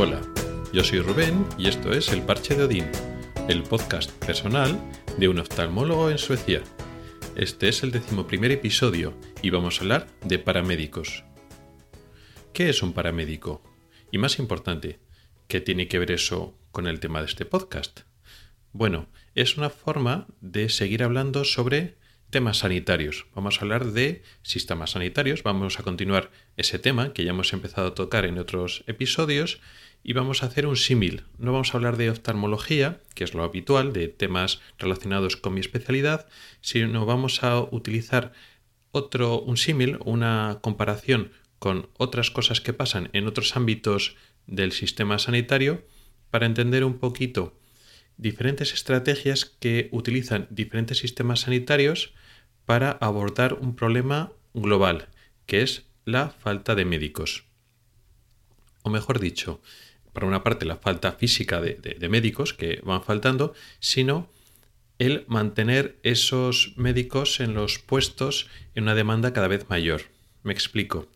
Hola, yo soy Rubén y esto es El Parche de Odín, el podcast personal de un oftalmólogo en Suecia. Este es el decimoprimer episodio y vamos a hablar de paramédicos. ¿Qué es un paramédico? Y más importante, ¿qué tiene que ver eso con el tema de este podcast? Bueno, es una forma de seguir hablando sobre temas sanitarios. Vamos a hablar de sistemas sanitarios, vamos a continuar ese tema que ya hemos empezado a tocar en otros episodios y vamos a hacer un símil. No vamos a hablar de oftalmología, que es lo habitual, de temas relacionados con mi especialidad, sino vamos a utilizar otro un símil, una comparación con otras cosas que pasan en otros ámbitos del sistema sanitario para entender un poquito diferentes estrategias que utilizan diferentes sistemas sanitarios para abordar un problema global, que es la falta de médicos. O mejor dicho, por una parte la falta física de, médicos que van faltando, sino el mantener esos médicos en los puestos en una demanda cada vez mayor. Me explico.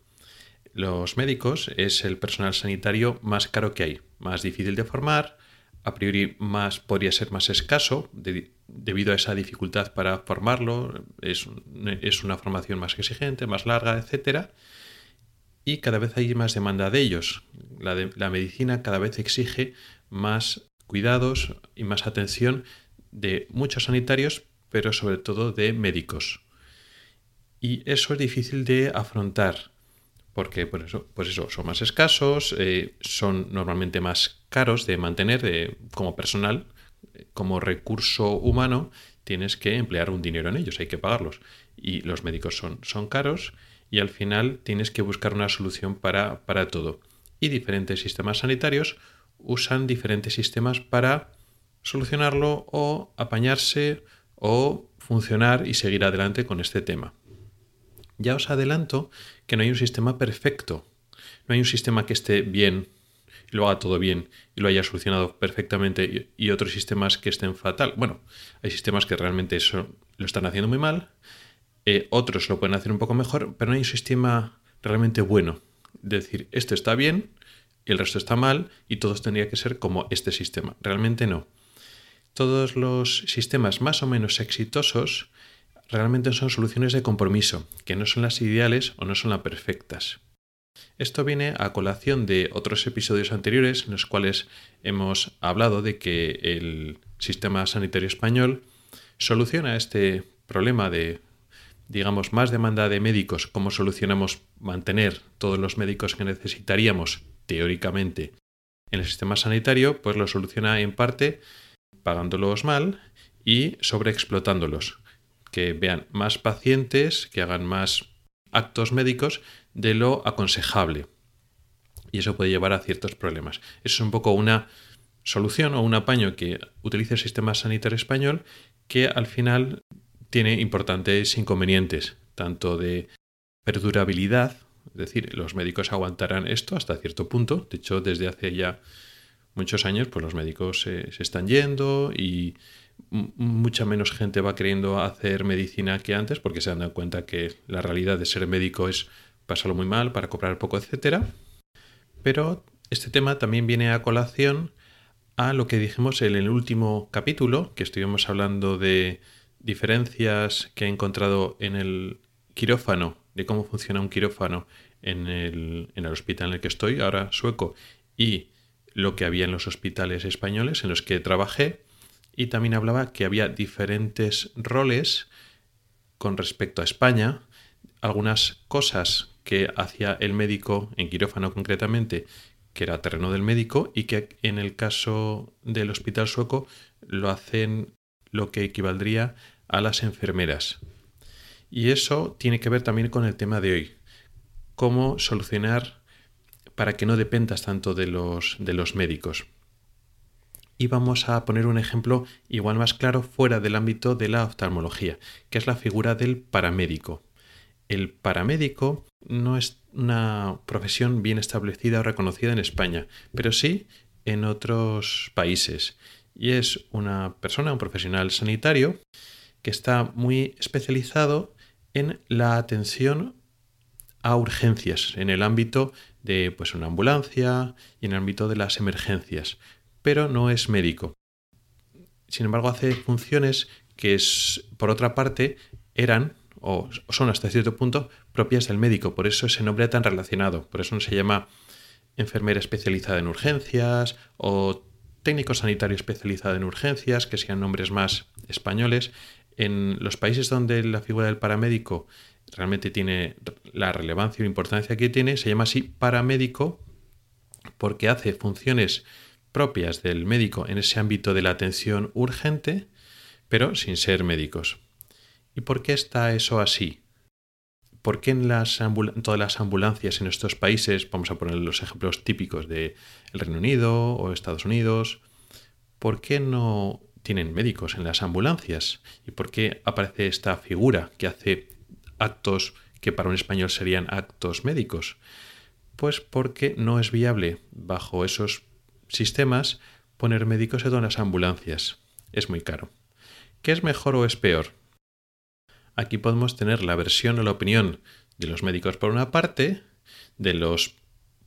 Los médicos es el personal sanitario más caro que hay, más difícil de formar, a priori más podría ser más escaso debido a esa dificultad para formarlo, es, es, una formación más exigente, más larga, etc. Y cada vez hay más demanda de ellos. La, de, la medicina cada vez exige más cuidados y más atención de muchos sanitarios, pero sobre todo de médicos. Y eso es difícil de afrontar porque por eso, pues eso, son más escasos, eh, son normalmente más caros de mantener como personal, como recurso humano, tienes que emplear un dinero en ellos, hay que pagarlos. Y los médicos son, son caros y al final tienes que buscar una solución para, para todo. Y diferentes sistemas sanitarios usan diferentes sistemas para solucionarlo o apañarse o funcionar y seguir adelante con este tema. Ya os adelanto que no hay un sistema perfecto. No hay un sistema que esté bien y lo haga todo bien y lo haya solucionado perfectamente y, otros sistemas que estén fatal. Bueno, hay sistemas que realmente eso lo están haciendo muy mal, eh, otros lo pueden hacer un poco mejor, pero no hay un sistema realmente bueno. Es decir, esto está bien el resto está mal y todos tendría que ser como este sistema. Realmente no. Todos los sistemas más o menos exitosos realmente son soluciones de compromiso, que no son las ideales o no son las perfectas. Esto viene a colación de otros episodios anteriores en los cuales hemos hablado de que el sistema sanitario español soluciona este problema de, digamos, más demanda de médicos, cómo solucionamos mantener todos los médicos que necesitaríamos teóricamente en el sistema sanitario, pues lo soluciona en parte pagándolos mal y sobreexplotándolos que vean más pacientes, que hagan más actos médicos de lo aconsejable. Y eso puede llevar a ciertos problemas. Eso es un poco una solución o un apaño que utiliza el sistema sanitario español que al final tiene importantes inconvenientes, tanto de perdurabilidad, es decir, los médicos aguantarán esto hasta cierto punto. De hecho, desde hace ya muchos años, pues los médicos se, están yendo y mucha menos gente va queriendo hacer medicina que antes porque se dado cuenta que la realidad de ser médico es pasarlo muy mal para cobrar poco, etc. Pero este tema también viene a colación a lo que dijimos en el último capítulo, que estuvimos hablando de diferencias que he encontrado en el quirófano, de cómo funciona un quirófano en el, en el hospital en el que estoy, ahora sueco, y lo que había en los hospitales españoles en los que trabajé. Y también hablaba que había diferentes roles con respecto a España, algunas cosas que hacía el médico en quirófano concretamente, que era terreno del médico, y que en el caso del hospital sueco lo hacen lo que equivaldría a las enfermeras. Y eso tiene que ver también con el tema de hoy, cómo solucionar para que no dependas tanto de los, de los médicos y vamos a poner un ejemplo igual más claro fuera del ámbito de la oftalmología, que es la figura del paramédico. El paramédico no es una profesión bien establecida o reconocida en España, pero sí en otros países. Y es una persona, un profesional sanitario, que está muy especializado en la atención a urgencias, en el ámbito de pues, una ambulancia y en el ámbito de las emergencias, pero no es médico. Sin embargo, hace funciones que, es, por otra parte, eran o son hasta cierto punto propias del médico, por eso ese nombre tan relacionado, por eso no se llama enfermera especializada en urgencias o técnico sanitario especializado en urgencias, que sean nombres más españoles. En los países donde la figura del paramédico realmente tiene la relevancia o importancia que tiene, se llama así paramédico porque hace funciones propias del médico en ese ámbito de la atención urgente, pero sin ser médicos. ¿Y por qué está eso así? ¿Por qué en, las todas las ambulancias en estos países, vamos a poner los ejemplos típicos de el Reino Unido o Estados Unidos, ¿por qué no tienen médicos en las ambulancias? ¿Y por qué aparece esta figura que hace actos que para un español serían actos médicos? Pues porque no es viable bajo esos sistemas poner médicos en las ambulancias. Es muy caro. ¿Qué es mejor o es peor? Aquí podemos tener la versión o la opinión de los médicos por una parte, de los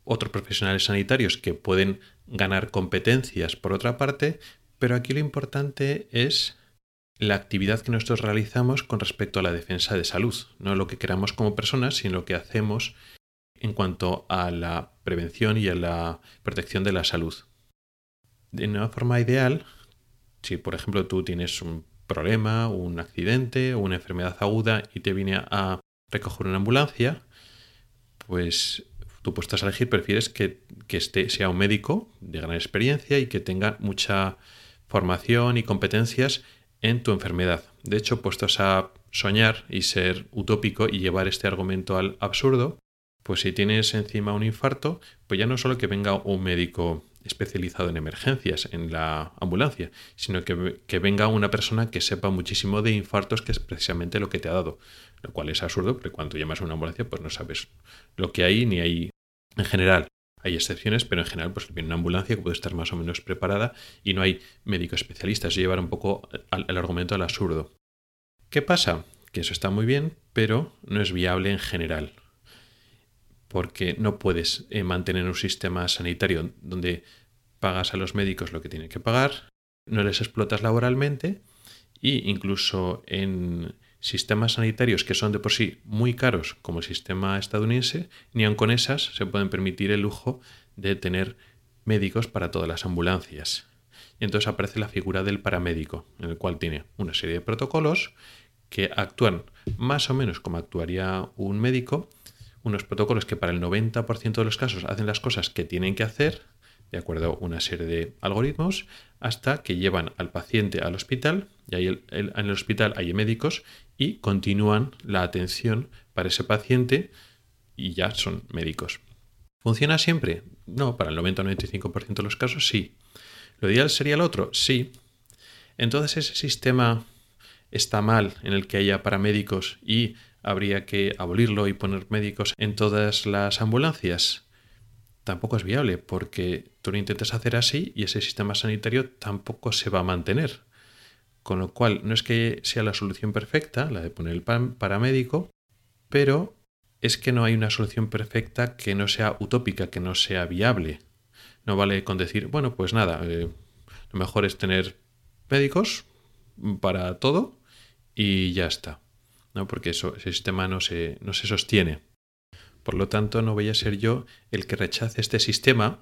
otros profesionales sanitarios que pueden ganar competencias por otra parte, pero aquí lo importante es la actividad que nosotros realizamos con respecto a la defensa de salud, no lo que queramos como personas, sino lo que hacemos en cuanto a la prevención y a la protección de la salud. De una forma ideal, si por ejemplo tú tienes un problema, un accidente o una enfermedad aguda y te viene a recoger una ambulancia, pues tú puestas a elegir, prefieres que, que este sea un médico de gran experiencia y que tenga mucha formación y competencias en tu enfermedad. De hecho, puestos a soñar y ser utópico y llevar este argumento al absurdo, pues si tienes encima un infarto, pues ya no solo que venga un médico especializado en emergencias en la ambulancia, sino que, que, venga una persona que sepa muchísimo de infartos, que es precisamente lo que te ha dado. Lo cual es absurdo, porque cuando llamas a una ambulancia, pues no sabes lo que hay ni hay en general. Hay excepciones, pero en general, pues viene una ambulancia que puede estar más o menos preparada y no hay médicos especialistas. Y llevar un poco el argumento al absurdo. ¿Qué pasa? Que eso está muy bien, pero no es viable en general porque no puedes eh, mantener un sistema sanitario donde pagas a los médicos lo que tienen que pagar, no les explotas laboralmente e incluso en sistemas sanitarios que son de por sí muy caros como el sistema estadounidense, ni aun con esas se pueden permitir el lujo de tener médicos para todas las ambulancias. Y entonces aparece la figura del paramédico, en el cual tiene una serie de protocolos que actúan más o menos como actuaría un médico, unos protocolos que para el 90% de los casos hacen las cosas que tienen que hacer, de acuerdo a una serie de algoritmos, hasta que llevan al paciente al hospital, y ahí en el hospital hay médicos, y continúan la atención para ese paciente y ya son médicos. ¿Funciona siempre? No, para el 90-95% de los casos sí. ¿Lo ideal sería el otro? Sí. Entonces ese sistema está mal en el que haya paramédicos y habría que abolirlo y poner médicos en todas las ambulancias. Tampoco es viable porque tú lo intentas hacer así y ese sistema sanitario tampoco se va a mantener. Con lo cual, no es que sea la solución perfecta, la de poner el paramédico, pero es que no hay una solución perfecta que no sea utópica, que no sea viable. No vale con decir, bueno, pues nada, eh, lo mejor es tener médicos para todo y ya está porque eso, ese sistema no se, no se sostiene. Por lo tanto, no voy a ser yo el que rechace este sistema,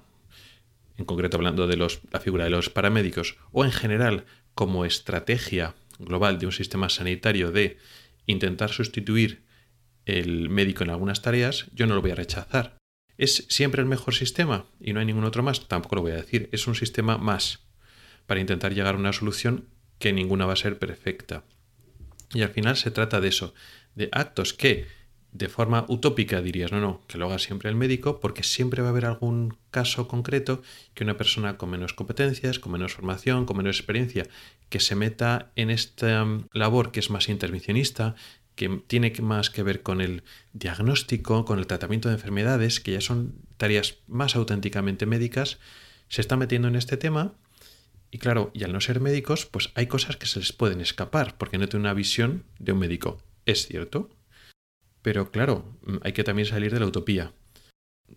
en concreto hablando de los, la figura de los paramédicos, o en general como estrategia global de un sistema sanitario de intentar sustituir el médico en algunas tareas, yo no lo voy a rechazar. ¿Es siempre el mejor sistema y no hay ningún otro más? Tampoco lo voy a decir. Es un sistema más para intentar llegar a una solución que ninguna va a ser perfecta. Y al final se trata de eso, de actos que de forma utópica dirías, no, no, que lo haga siempre el médico, porque siempre va a haber algún caso concreto que una persona con menos competencias, con menos formación, con menos experiencia, que se meta en esta um, labor que es más intervencionista, que tiene más que ver con el diagnóstico, con el tratamiento de enfermedades, que ya son tareas más auténticamente médicas, se está metiendo en este tema y claro, y al no ser médicos, pues hay cosas que se les pueden escapar, porque no tienen una visión de un médico. Es cierto. Pero claro, hay que también salir de la utopía.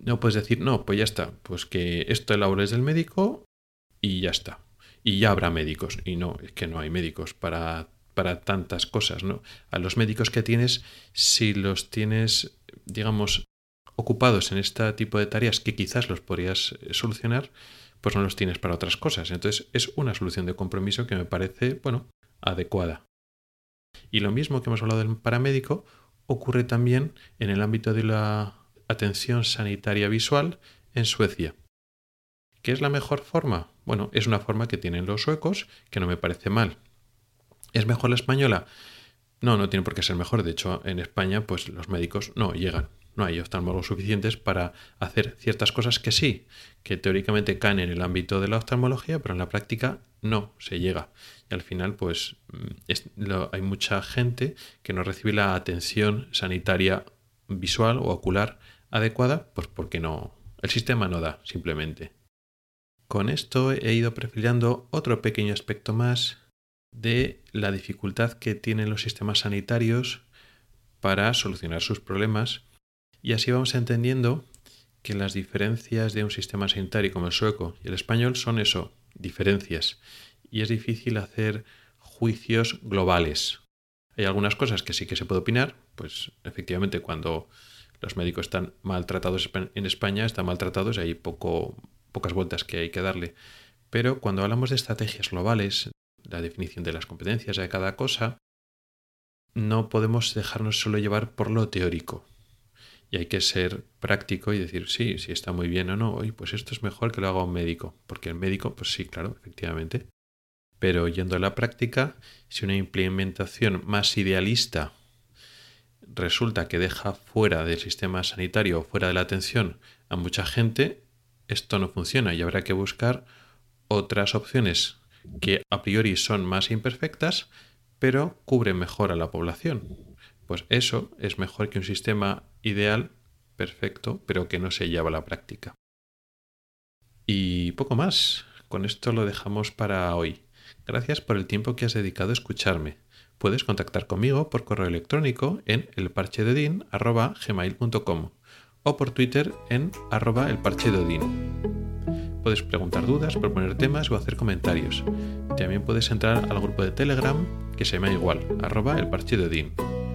no puedes decir, no, pues ya está, pues que esto el labor es del médico y ya está. Y ya habrá médicos. Y no, es que no hay médicos para, para tantas cosas, ¿no? A los médicos que tienes, si los tienes, digamos, ocupados en este tipo de tareas que quizás los podrías eh, solucionar, pues no los tienes para otras cosas. Entonces es una solución de compromiso que me parece, bueno, adecuada. Y lo mismo que hemos hablado del paramédico ocurre también en el ámbito de la atención sanitaria visual en Suecia. ¿Qué es la mejor forma? Bueno, es una forma que tienen los suecos que no me parece mal. ¿Es mejor la española? No, no tiene por qué ser mejor. De hecho, en España, pues los médicos no llegan. No hay oftalmólogos suficientes para hacer ciertas cosas que sí, que teóricamente caen en el ámbito de la oftalmología, pero en la práctica no se llega. Y al final, pues mm, hay mucha gente que no recibe la atención sanitaria visual o ocular adecuada, pues porque no, el sistema no da, simplemente. Con esto he ido perfilando otro pequeño aspecto más de la dificultad que tienen los sistemas sanitarios para solucionar sus problemas y así vamos entendiendo que las diferencias de un sistema sanitario como el sueco y el español son eso, diferencias, y es difícil hacer juicios globales. Hay algunas cosas que sí que se puede opinar, pues efectivamente cuando los médicos están maltratados en España, están maltratados y hay poco, pocas vueltas que hay que darle. Pero cuando hablamos de estrategias globales, la definición de las competencias de cada cosa, no podemos dejarnos solo llevar por lo teórico. Y hay que ser práctico y decir, sí, si está muy bien o no, oye, pues esto es mejor que lo haga un médico. Porque el médico, pues sí, claro, efectivamente. Pero yendo a la práctica, si una implementación más idealista resulta que deja fuera del sistema sanitario o fuera de la atención a mucha gente, esto no funciona y habrá que buscar otras opciones que a priori son más imperfectas, pero cubren mejor a la población. Pues eso es mejor que un sistema ideal, perfecto, pero que no se lleva a la práctica. Y poco más. Con esto lo dejamos para hoy. Gracias por el tiempo que has dedicado a escucharme. Puedes contactar conmigo por correo electrónico en elparchedodin.gmail.com o por Twitter en arroba elparchedodin. Puedes preguntar dudas, proponer temas o hacer comentarios. También puedes entrar al grupo de Telegram que se llama igual, arroba elparchedodin.